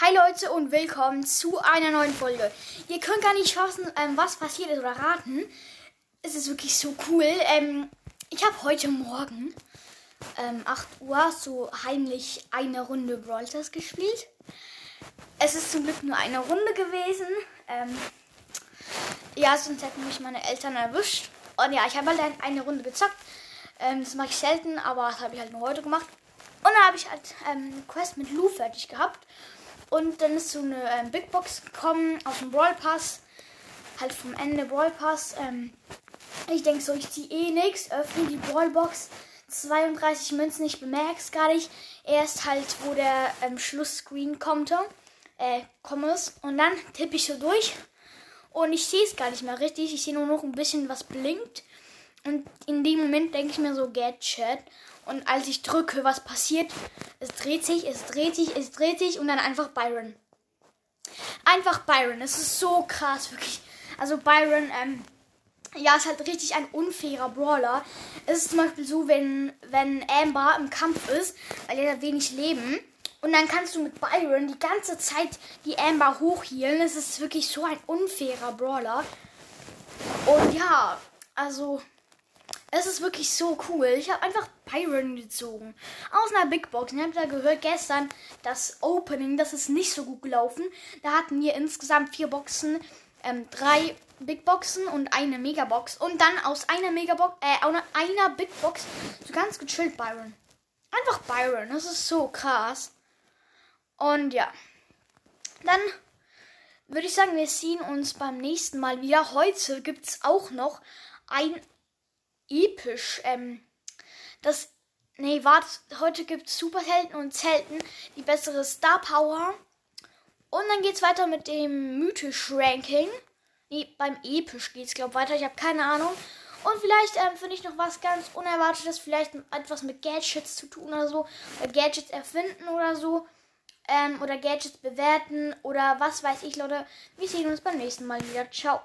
Hi Leute und willkommen zu einer neuen Folge. Ihr könnt gar nicht fassen, ähm, was passiert ist oder raten. Es ist wirklich so cool. Ähm, ich habe heute Morgen ähm, 8 Uhr so heimlich eine Runde Brawl gespielt. Es ist zum Glück nur eine Runde gewesen. Ähm, ja, sonst hätten mich meine Eltern erwischt. Und ja, ich habe halt eine Runde gezockt. Ähm, das mache ich selten, aber das habe ich halt nur heute gemacht. Und dann habe ich halt ähm, Quest mit Lou fertig gehabt. Und dann ist so eine ähm, Big Box gekommen aus dem Brawl Pass. Halt vom Ende Brawl Pass. Ähm, ich denke so, ich ziehe eh nichts. Öffne die Brawl Box. 32 Münzen, ich bemerke es gar nicht. Erst halt, wo der ähm, Schlussscreen kommt. Äh, kommt Und dann tippe ich so durch. Und ich sehe es gar nicht mehr richtig. Ich sehe nur noch ein bisschen, was blinkt. Und in dem Moment denke ich mir so, Gadget. Und als ich drücke, was passiert? Es dreht sich, es dreht sich, es dreht sich und dann einfach Byron. Einfach Byron. Es ist so krass, wirklich. Also Byron, ähm, ja, ist halt richtig ein unfairer Brawler. Es ist zum Beispiel so, wenn, wenn Amber im Kampf ist, weil er hat wenig Leben. Und dann kannst du mit Byron die ganze Zeit die Amber hochhielen. Es ist wirklich so ein unfairer Brawler. Und ja, also es ist wirklich so cool. Ich habe einfach Byron gezogen. Aus einer Big Box. Ihr habt ja gehört gestern, das Opening, das ist nicht so gut gelaufen. Da hatten wir insgesamt vier Boxen, ähm, drei Big Boxen und eine Megabox. Und dann aus einer Megabox, äh, einer Big Box so ganz gechillt Byron. Einfach Byron. Das ist so krass. Und ja. Dann würde ich sagen, wir sehen uns beim nächsten Mal wieder. Heute gibt es auch noch ein episch. Ähm, das. Nee, warte, heute gibt es Superhelden und Zelten, die bessere Star Power. Und dann geht es weiter mit dem mythisch Ranking. Nee, beim episch geht es, glaube ich, weiter. Ich habe keine Ahnung. Und vielleicht ähm, finde ich noch was ganz Unerwartetes, vielleicht etwas mit Gadgets zu tun oder so. Oder Gadgets erfinden oder so. Ähm, oder Gadgets bewerten oder was weiß ich, Leute. Wir sehen uns beim nächsten Mal wieder. Ciao.